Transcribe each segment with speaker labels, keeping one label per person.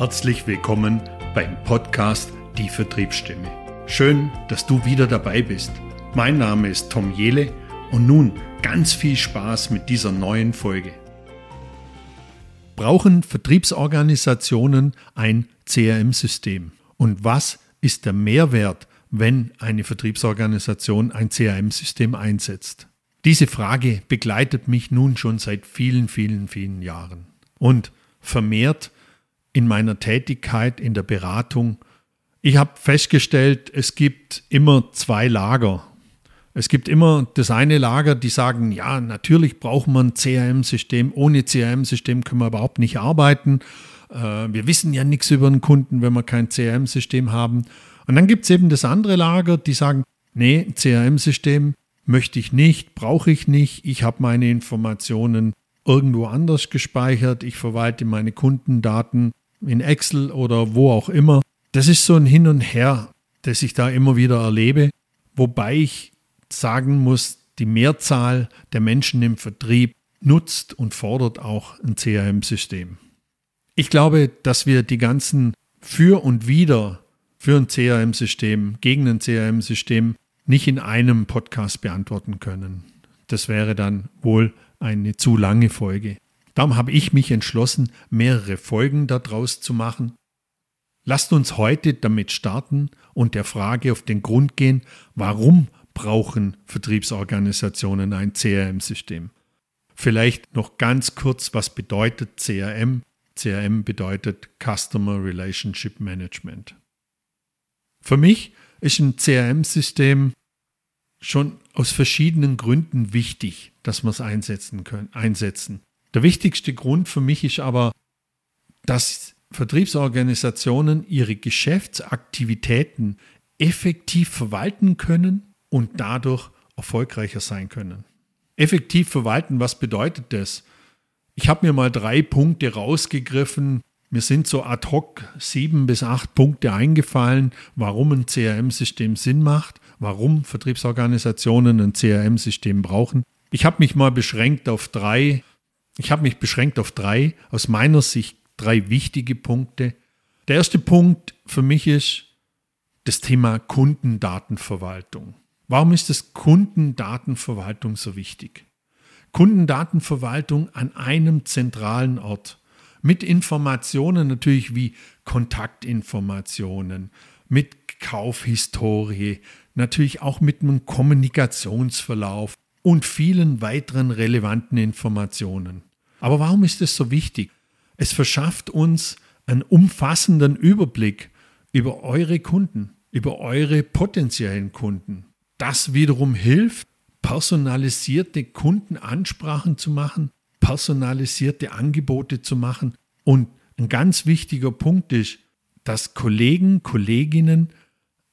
Speaker 1: Herzlich willkommen beim Podcast Die Vertriebsstimme. Schön, dass du wieder dabei bist. Mein Name ist Tom Jele und nun ganz viel Spaß mit dieser neuen Folge. Brauchen Vertriebsorganisationen ein CRM-System? Und was ist der Mehrwert, wenn eine Vertriebsorganisation ein CRM-System einsetzt? Diese Frage begleitet mich nun schon seit vielen, vielen, vielen Jahren. Und vermehrt in meiner Tätigkeit in der Beratung, ich habe festgestellt, es gibt immer zwei Lager. Es gibt immer das eine Lager, die sagen, ja, natürlich braucht man ein CRM-System. Ohne CRM-System können wir überhaupt nicht arbeiten. Äh, wir wissen ja nichts über den Kunden, wenn wir kein CRM-System haben. Und dann gibt es eben das andere Lager, die sagen, nee, CRM-System möchte ich nicht, brauche ich nicht. Ich habe meine Informationen irgendwo anders gespeichert. Ich verwalte meine Kundendaten in Excel oder wo auch immer. Das ist so ein Hin und Her, das ich da immer wieder erlebe, wobei ich sagen muss, die Mehrzahl der Menschen im Vertrieb nutzt und fordert auch ein CRM-System. Ich glaube, dass wir die ganzen für und wieder für ein CRM-System, gegen ein CRM-System nicht in einem Podcast beantworten können. Das wäre dann wohl eine zu lange Folge. Darum habe ich mich entschlossen, mehrere Folgen daraus zu machen. Lasst uns heute damit starten und der Frage auf den Grund gehen, warum brauchen Vertriebsorganisationen ein CRM-System? Vielleicht noch ganz kurz, was bedeutet CRM? CRM bedeutet Customer Relationship Management. Für mich ist ein CRM-System schon aus verschiedenen Gründen wichtig, dass wir es einsetzen können, einsetzen. Der wichtigste Grund für mich ist aber, dass Vertriebsorganisationen ihre Geschäftsaktivitäten effektiv verwalten können und dadurch erfolgreicher sein können. Effektiv verwalten, was bedeutet das? Ich habe mir mal drei Punkte rausgegriffen. Mir sind so ad hoc sieben bis acht Punkte eingefallen, warum ein CRM-System Sinn macht, warum Vertriebsorganisationen ein CRM-System brauchen. Ich habe mich mal beschränkt auf drei ich habe mich beschränkt auf drei, aus meiner Sicht drei wichtige Punkte. Der erste Punkt für mich ist das Thema Kundendatenverwaltung. Warum ist das Kundendatenverwaltung so wichtig? Kundendatenverwaltung an einem zentralen Ort mit Informationen natürlich wie Kontaktinformationen, mit Kaufhistorie, natürlich auch mit einem Kommunikationsverlauf und vielen weiteren relevanten Informationen. Aber warum ist es so wichtig? Es verschafft uns einen umfassenden Überblick über eure Kunden, über eure potenziellen Kunden. Das wiederum hilft, personalisierte Kundenansprachen zu machen, personalisierte Angebote zu machen. Und ein ganz wichtiger Punkt ist, dass Kollegen, Kolleginnen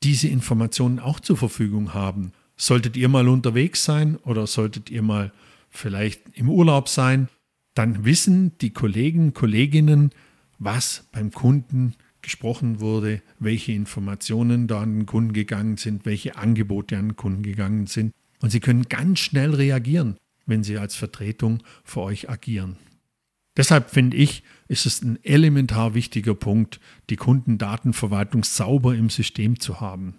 Speaker 1: diese Informationen auch zur Verfügung haben. Solltet ihr mal unterwegs sein oder solltet ihr mal vielleicht im Urlaub sein, dann wissen die Kollegen, Kolleginnen, was beim Kunden gesprochen wurde, welche Informationen da an den Kunden gegangen sind, welche Angebote an den Kunden gegangen sind. Und sie können ganz schnell reagieren, wenn sie als Vertretung für euch agieren. Deshalb finde ich, ist es ein elementar wichtiger Punkt, die Kundendatenverwaltung sauber im System zu haben.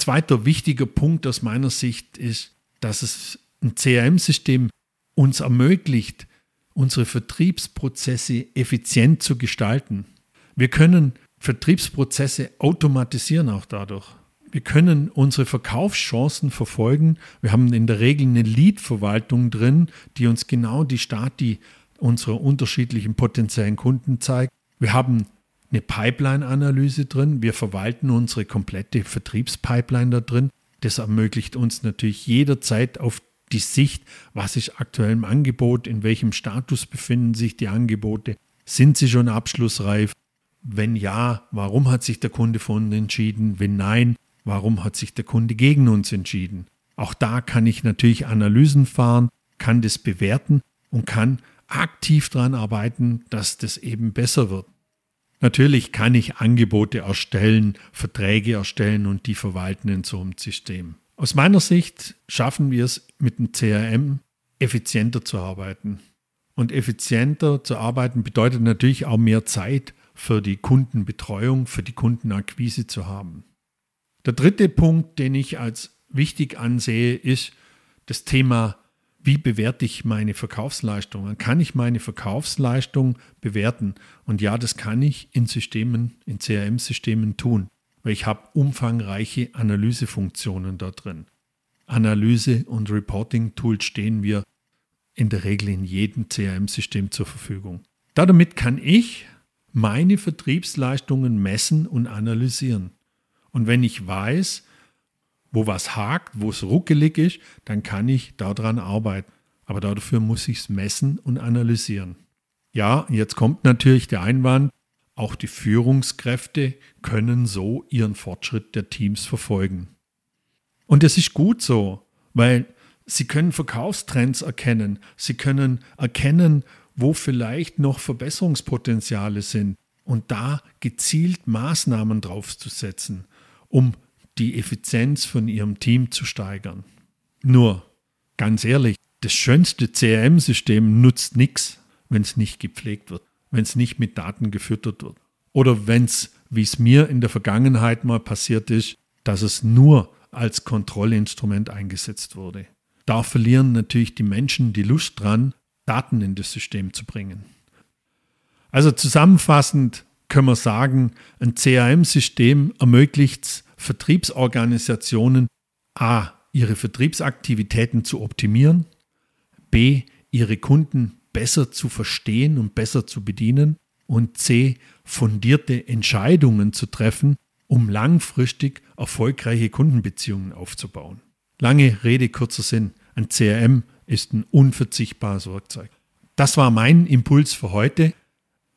Speaker 1: Zweiter wichtiger Punkt aus meiner Sicht ist, dass es ein CRM-System uns ermöglicht, unsere Vertriebsprozesse effizient zu gestalten. Wir können Vertriebsprozesse automatisieren auch dadurch. Wir können unsere Verkaufschancen verfolgen. Wir haben in der Regel eine Lead-Verwaltung drin, die uns genau die Stati unserer unterschiedlichen potenziellen Kunden zeigt. Wir haben eine Pipeline-Analyse drin. Wir verwalten unsere komplette Vertriebspipeline da drin. Das ermöglicht uns natürlich jederzeit auf die Sicht, was ist aktuell im Angebot, in welchem Status befinden sich die Angebote, sind sie schon abschlussreif? Wenn ja, warum hat sich der Kunde für uns entschieden? Wenn nein, warum hat sich der Kunde gegen uns entschieden? Auch da kann ich natürlich Analysen fahren, kann das bewerten und kann aktiv daran arbeiten, dass das eben besser wird. Natürlich kann ich Angebote erstellen, Verträge erstellen und die verwalten in so einem System. Aus meiner Sicht schaffen wir es mit dem CRM effizienter zu arbeiten. Und effizienter zu arbeiten bedeutet natürlich auch mehr Zeit für die Kundenbetreuung, für die Kundenakquise zu haben. Der dritte Punkt, den ich als wichtig ansehe, ist das Thema, wie bewerte ich meine Verkaufsleistungen? Kann ich meine Verkaufsleistung bewerten? Und ja, das kann ich in Systemen, in CRM-Systemen tun, weil ich habe umfangreiche Analysefunktionen da drin. Analyse- und Reporting-Tools stehen wir in der Regel in jedem CRM-System zur Verfügung. Damit kann ich meine Vertriebsleistungen messen und analysieren. Und wenn ich weiß, wo was hakt, wo es ruckelig ist, dann kann ich daran arbeiten. Aber dafür muss ich es messen und analysieren. Ja, jetzt kommt natürlich der Einwand, auch die Führungskräfte können so ihren Fortschritt der Teams verfolgen. Und das ist gut so, weil sie können Verkaufstrends erkennen, sie können erkennen, wo vielleicht noch Verbesserungspotenziale sind und da gezielt Maßnahmen draufzusetzen, um die Effizienz von ihrem Team zu steigern. Nur, ganz ehrlich, das schönste CRM-System nutzt nichts, wenn es nicht gepflegt wird, wenn es nicht mit Daten gefüttert wird. Oder wenn es, wie es mir in der Vergangenheit mal passiert ist, dass es nur als Kontrollinstrument eingesetzt wurde. Da verlieren natürlich die Menschen die Lust dran, Daten in das System zu bringen. Also zusammenfassend können wir sagen, ein CRM-System ermöglicht es Vertriebsorganisationen a. ihre Vertriebsaktivitäten zu optimieren, b. ihre Kunden besser zu verstehen und besser zu bedienen und c. fundierte Entscheidungen zu treffen, um langfristig erfolgreiche Kundenbeziehungen aufzubauen. Lange Rede, kurzer Sinn. Ein CRM ist ein unverzichtbares Werkzeug. Das war mein Impuls für heute.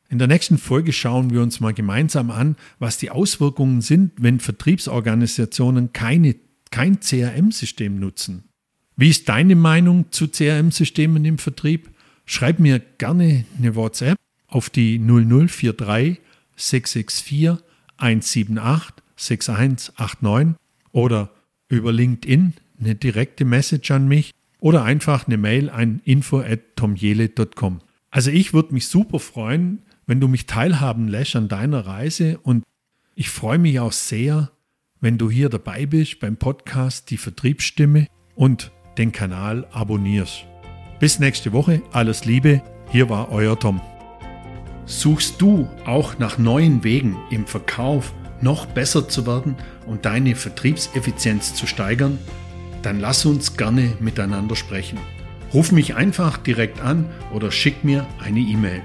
Speaker 1: In der nächsten Folge schauen wir uns mal gemeinsam an, was die Auswirkungen sind, wenn Vertriebsorganisationen keine, kein CRM-System nutzen. Wie ist deine Meinung zu CRM-Systemen im Vertrieb? Schreib mir gerne eine WhatsApp auf die 0043 664 178 6189 oder über LinkedIn eine direkte Message an mich oder einfach eine Mail an info@tomjele.com. Also ich würde mich super freuen, wenn du mich teilhaben lässt an deiner Reise und ich freue mich auch sehr, wenn du hier dabei bist beim Podcast Die Vertriebsstimme und den Kanal abonnierst. Bis nächste Woche, alles Liebe, hier war euer Tom. Suchst du auch nach neuen Wegen im Verkauf noch besser zu werden und deine Vertriebseffizienz zu steigern? dann lass uns gerne miteinander sprechen. Ruf mich einfach direkt an oder schick mir eine E-Mail.